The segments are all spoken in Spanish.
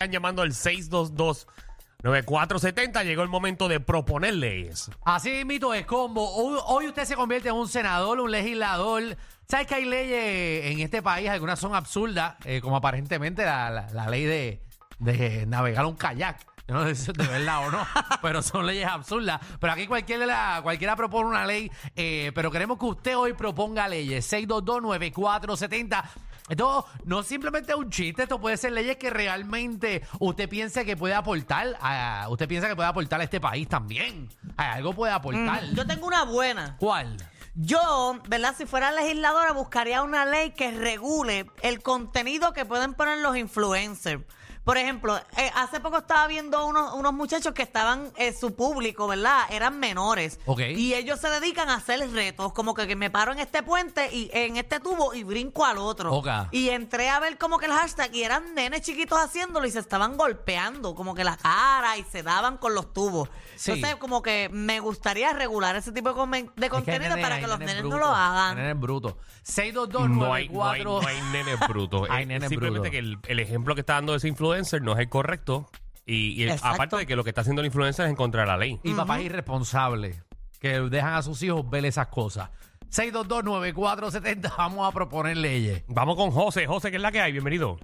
Están llamando al 622-9470. Llegó el momento de proponer leyes. Así mito es combo. Hoy, usted se convierte en un senador, un legislador. ¿Sabes que hay leyes en este país? Algunas son absurdas, eh, como aparentemente la ley de, de navegar un kayak. Yo no sé si es de verdad o no, pero son leyes absurdas. Pero aquí cualquiera, cualquiera propone una ley, eh, pero queremos que usted hoy proponga leyes. 6229470. Esto no simplemente es un chiste, esto puede ser leyes que realmente usted piense que puede aportar, a, usted piensa que puede aportar a este país también. A algo puede aportar. Yo tengo una buena. ¿Cuál? Yo, ¿verdad? Si fuera legisladora, buscaría una ley que regule el contenido que pueden poner los influencers. Por ejemplo, eh, hace poco estaba viendo unos, unos muchachos que estaban, eh, su público, ¿verdad? Eran menores. Ok. Y ellos se dedican a hacer retos, como que, que me paro en este puente y en este tubo y brinco al otro. Ok. Y entré a ver como que el hashtag y eran nenes chiquitos haciéndolo y se estaban golpeando, como que la cara y se daban con los tubos. Sí. Entonces, como que me gustaría regular ese tipo de, comen- de Es que hay contenido para hay que los nenes no brutos, lo hagan. Nenes brutos. 622 No hay, no hay, no hay nenes brutos. Hay Es nenes simplemente brutos. que el, el ejemplo que está dando ese influencer no es el correcto. Y, y Exacto. aparte de que lo que está haciendo el influencer es en contra de la ley. Y papás irresponsables que dejan a sus hijos ver esas cosas. 6229470, vamos a proponer leyes. Vamos con José. José, ¿qué es la que hay? Bienvenido.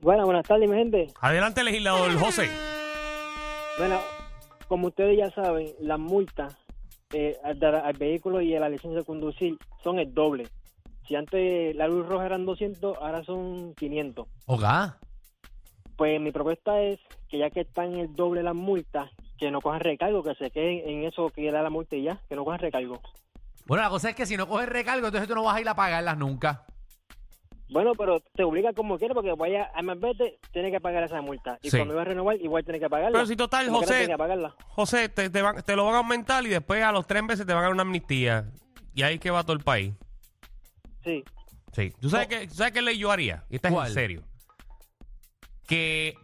Bueno, buenas tardes, mi gente. Adelante, legislador José. Bueno, como ustedes ya saben, las multas eh, al, dar- al vehículo y a la licencia de conducir son el doble. Si antes la luz roja eran 200, ahora son 500. ¿Ok? Pues mi propuesta es que ya que están el doble las multas, que no cojan recargo, que se queden en eso que da la multa y ya, que no cojan recargo. Bueno, la cosa es que si no coges recargo, entonces tú no vas a ir a pagarlas nunca. Bueno, pero te obliga como quieras porque vaya a vete tiene que pagar esa multa. Y Sí. cuando va a renovar, igual tiene que pagarla. Pero si total, Como quiera, José, tiene que pagarla. José, te, te, van- te lo van a aumentar y después a los tres meses te van a dar una amnistía. Y ahí que va todo el país. Sí. Sí. ¿Tú sabes, qué, ¿sabes qué ley yo haría? Y esta es ¿Cuál? en serio. Que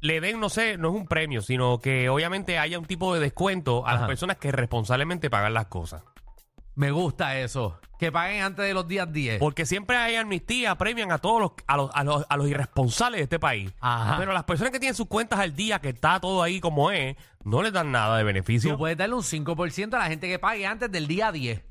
le den, no sé, no es un premio, sino que obviamente haya un tipo de descuento a las personas que responsablemente pagan las cosas. Me gusta eso. Que paguen antes de los días 10. Porque siempre hay amnistía, premian a todos los, a los, a los, a los irresponsables de este país. Ajá. Pero las personas que tienen sus cuentas al día, que está todo ahí como es, no les dan nada de beneficio. Tú puedes darle un 5% a la gente que pague antes del día 10.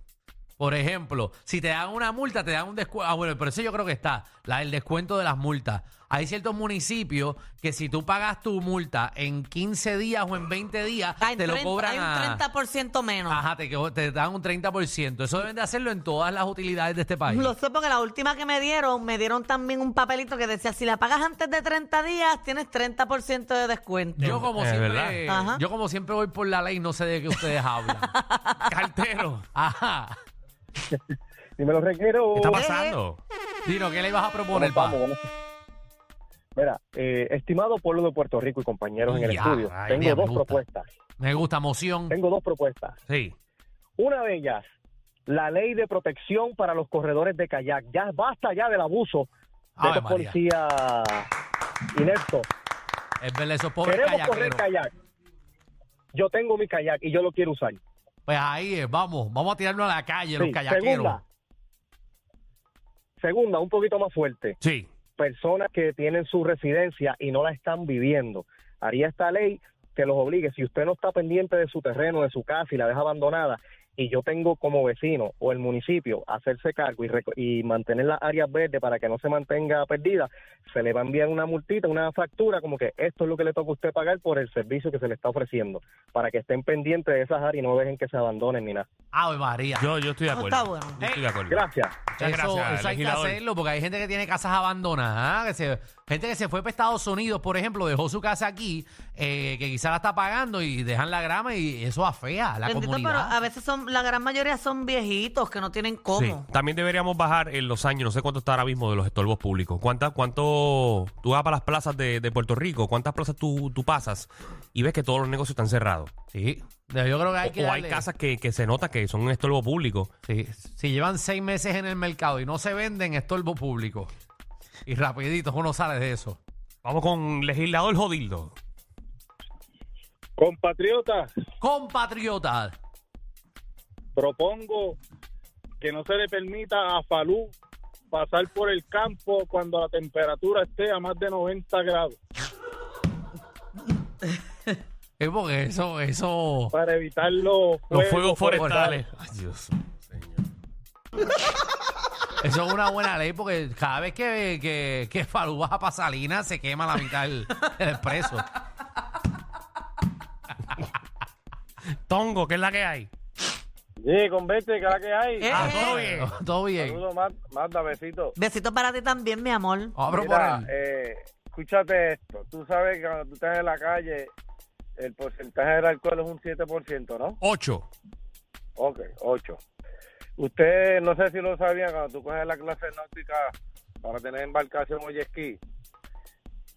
Por ejemplo, si te dan una multa, te dan un descuento. Ah, bueno, pero eso yo creo que está, la, el descuento de las multas. Hay ciertos municipios que si tú pagas tu multa en 15 días o en 20 días, Hay, te lo 30 cobran hay un a- 30% menos. Ajá, te, co- te dan un 30%. Eso deben de hacerlo en todas las utilidades de este país. Lo sé porque la última que me dieron, me dieron también un papelito que decía, si la pagas antes de 30 días, tienes 30% de descuento. Yo como Es siempre, verdad. Ajá. yo como siempre voy por la ley, no sé de qué ustedes hablan. Cartero, Ajá. Si me lo requiero. ¿qué está pasando? Dino, ¿qué le ibas a proponer, Vamos, vamos, vamos. Mira, eh, estimado pueblo de Puerto Rico y compañeros en el Ya, estudio, ay, tengo me dos gusta. propuestas. Me gusta moción. Tengo dos propuestas. Sí. Una de ellas, la ley de protección para los corredores de kayak. Ya basta ya del abuso de Ave estos María. policías ineptos. Es verdad, esos pobres Queremos correr kayakeros. kayak. Yo tengo mi kayak y yo lo quiero usar. Pues ahí es, vamos, vamos a tirarnos a la calle, los Sí, kayakeros. Segunda, segunda, un poquito más fuerte. Sí. personas que tienen su residencia y no la están viviendo. Haría esta ley que los obligue, si usted no está pendiente de su terreno, de su casa y la deja abandonada, y yo tengo como vecino o el municipio hacerse cargo y, reco- y mantener las áreas verdes para que no se mantenga perdida, se le va a enviar una multita, una factura, como que esto es lo que le toca a usted pagar por el servicio que se le está ofreciendo, para que estén pendientes de esas áreas y no dejen que se abandonen ni nada. Ave María. Yo, yo estoy de acuerdo. está bueno. Yo estoy de acuerdo. Gracias. Muchas eso, gracias, eso hay que hacerlo porque hay gente que tiene casas abandonadas, ¿ah? que se Gente que se fue para Estados Unidos, por ejemplo, dejó su casa aquí, eh, que quizá la está pagando y dejan la grama y eso afea a la Bendito, pero comunidad. a veces son, la gran mayoría son viejitos que no tienen cómo. Sí. También deberíamos bajar en los años, no sé cuánto está ahora mismo de los estorbos públicos. ¿Cuántas, cuánto tú vas para las plazas de, de Puerto Rico? ¿Cuántas plazas tú, tú pasas y ves que todos los negocios están cerrados? Sí, yo creo que hay que o hay casas que, que se nota que son un estorbo público. Sí, si llevan seis meses en el mercado y no se venden, estorbo público. Y rapidito uno sale de eso. Vamos con legislador Jodildo. Compatriotas, Compatriotas. Propongo que no se le permita a Falú pasar por el campo cuando la temperatura esté a más de 90 grados Es porque eso, eso. para evitar los Los fuegos forestales. forestales. Ay, Dios mío, señor. Eso es una buena ley porque cada vez que, que, que Falú baja para Salinas se quema la mitad del, del expreso. Tongo, ¿qué es la que hay? Sí, convete, que la que hay. Eh, Ah, eh. todo bien. Todo bien. Saludos, Mar- Marta, besito. Besitos para ti también, mi amor. Vamos a Mira, proponer. eh, escúchate esto. Tú sabes que cuando tú estás en la calle, el porcentaje del alcohol es un 7%, ¿no? Ocho. Ok, 8. Usted, no sé si lo sabía, cuando tú coges la clase náutica para tener embarcación o jet ski,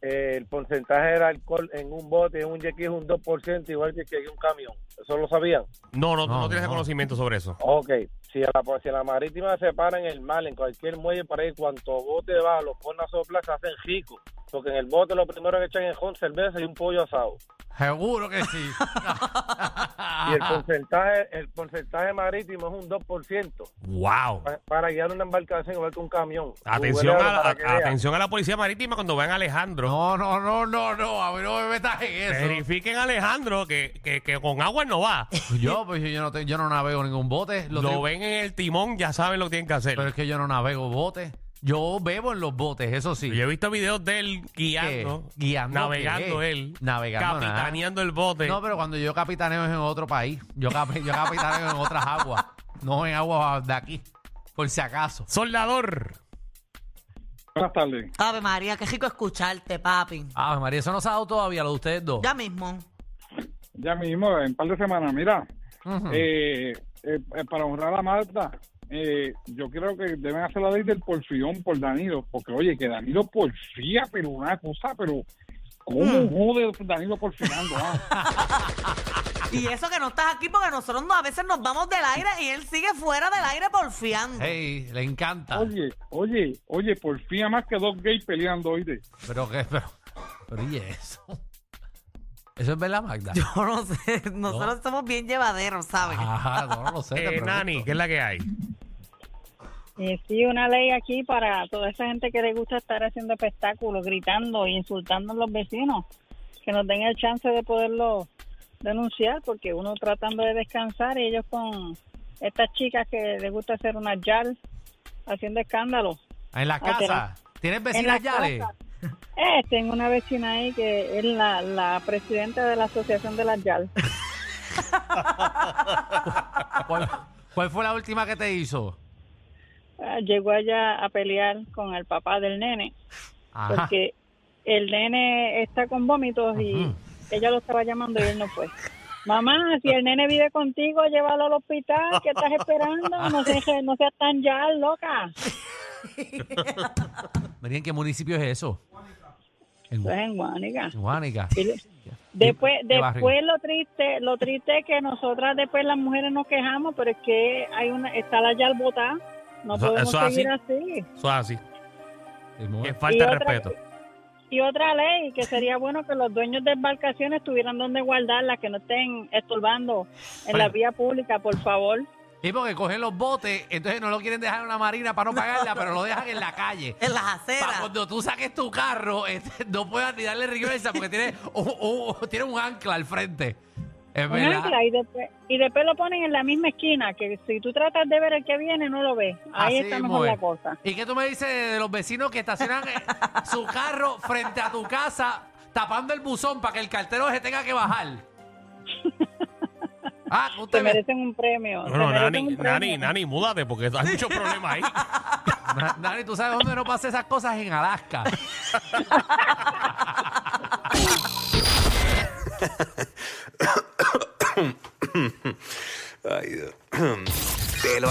eh, el porcentaje del alcohol en un bote, en un ski es un 2%, igual que que en un camión. ¿Eso lo sabían? No, no, tú No, no tienes no. conocimiento sobre eso. Ok, si a, la, si a la marítima se para en el mar, en cualquier muelle para ir, cuanto bote va, los pone a soplar, se hacen ricos. Porque en el bote lo primero que echan es con cerveza y un pollo asado. Seguro que sí. Y el porcentaje el porcentaje marítimo es un 2% Wow. pa- para guiar una embarcación igual que un camión. Atención a, atención a la policía marítima cuando vean a Alejandro. No, no, no, no, no. A mí no me metas en eso. Verifiquen a Alejandro que, que, que con agua no va. Yo, pues yo no, te- yo no navego ningún bote. Lo Lo ven en el timón, ya saben lo que tienen que hacer. Pero es que yo no navego botes. Yo bebo en los botes, eso sí. Yo he visto videos de él guiando, ¿Qué? ¿Guiando navegando qué? él, Navegando nada. capitaneando el bote. No, pero cuando yo capitaneo es en otro país. Yo, capi- yo capitaneo en otras aguas. No en aguas de aquí. Por si acaso. Soldador. Buenas tardes. Ave María, qué rico escucharte, papi. Ah, María, eso no se ha dado todavía, lo de ustedes dos. Ya mismo. Ya mismo, en un par de semanas, mira, Ujú. eh, eh, eh, para honrar a Marta, eh, yo creo que deben hacer la ley del porfión por Danilo, porque oye, que Danilo porfía, pero una cosa, pero ¿cómo jode Danilo porfiando? ah? Y eso que no estás aquí porque nosotros no- a veces nos vamos del aire y él sigue fuera del aire porfiando. Hey, le encanta. Oye, oye, oye, porfía más que dos gays peleando, oíste. Pero qué, pero, pero ¿y eso? ¿Eso es verdad, Magda? Yo no sé, nosotros somos bien llevaderos, ¿sabes? Ajá, no, no lo sé. Eh. Nani, ¿qué es la que hay? Eh, sí, una ley aquí para toda esa gente que le gusta estar haciendo espectáculos, gritando e insultando a los vecinos, que nos den el chance de poderlo denunciar, porque uno tratando de descansar y ellos con estas chicas que les gusta hacer una yal haciendo escándalo. En la Ah, casa. ¿Tienes En vecinas Yales? Eh, tengo una vecina ahí que es la, la presidenta de la Asociación de las YAL. ¿Cuál, cuál fue la última que te hizo? Ah, Llegó allá a pelear con el papá del nene. Ajá. porque el nene está con vómitos y ella lo estaba llamando y él no fue. Mamá, si el nene vive contigo, llévalo al hospital. ¿Qué estás esperando? No seas no seas tan ya, loca. María, ¿en qué municipio es eso? En Eso es en Guánica. en Guánica. Después, después lo triste, lo triste es que nosotras después las mujeres nos quejamos, pero es que hay una, está la yal botada. No Eso- podemos eso es seguir así. Eso es así. Es falta de otra- respeto. Y otra ley, que sería bueno que los dueños de embarcaciones tuvieran donde guardarlas, que no estén estorbando en la vía pública, por favor. Y porque cogen los botes, entonces no lo quieren dejar en una marina para no pagarla, pero lo dejan en la calle. En las Para aceras. cuando tú saques tu carro, este, no puedas ni darle reversa porque tiene un, un- tiene un ancla al frente. Es verdad. ancla, y, después, y después lo ponen en la misma esquina, que si tú tratas de ver el que viene, no lo ves. Ahí Así está mejor es. la cosa. ¿Y qué tú me dices de los vecinos que estacionan eh, su carro frente a tu casa tapando el buzón para que el cartero se tenga que bajar? Ah, Se usted merecen un premio. Bueno, merecen Nani, un premio. Nani, Nani, múdate porque hay muchos problemas ahí. Dani, ¿tú sabes dónde no pasa esas cosas? En Alaska. Ay, Dios. Te lo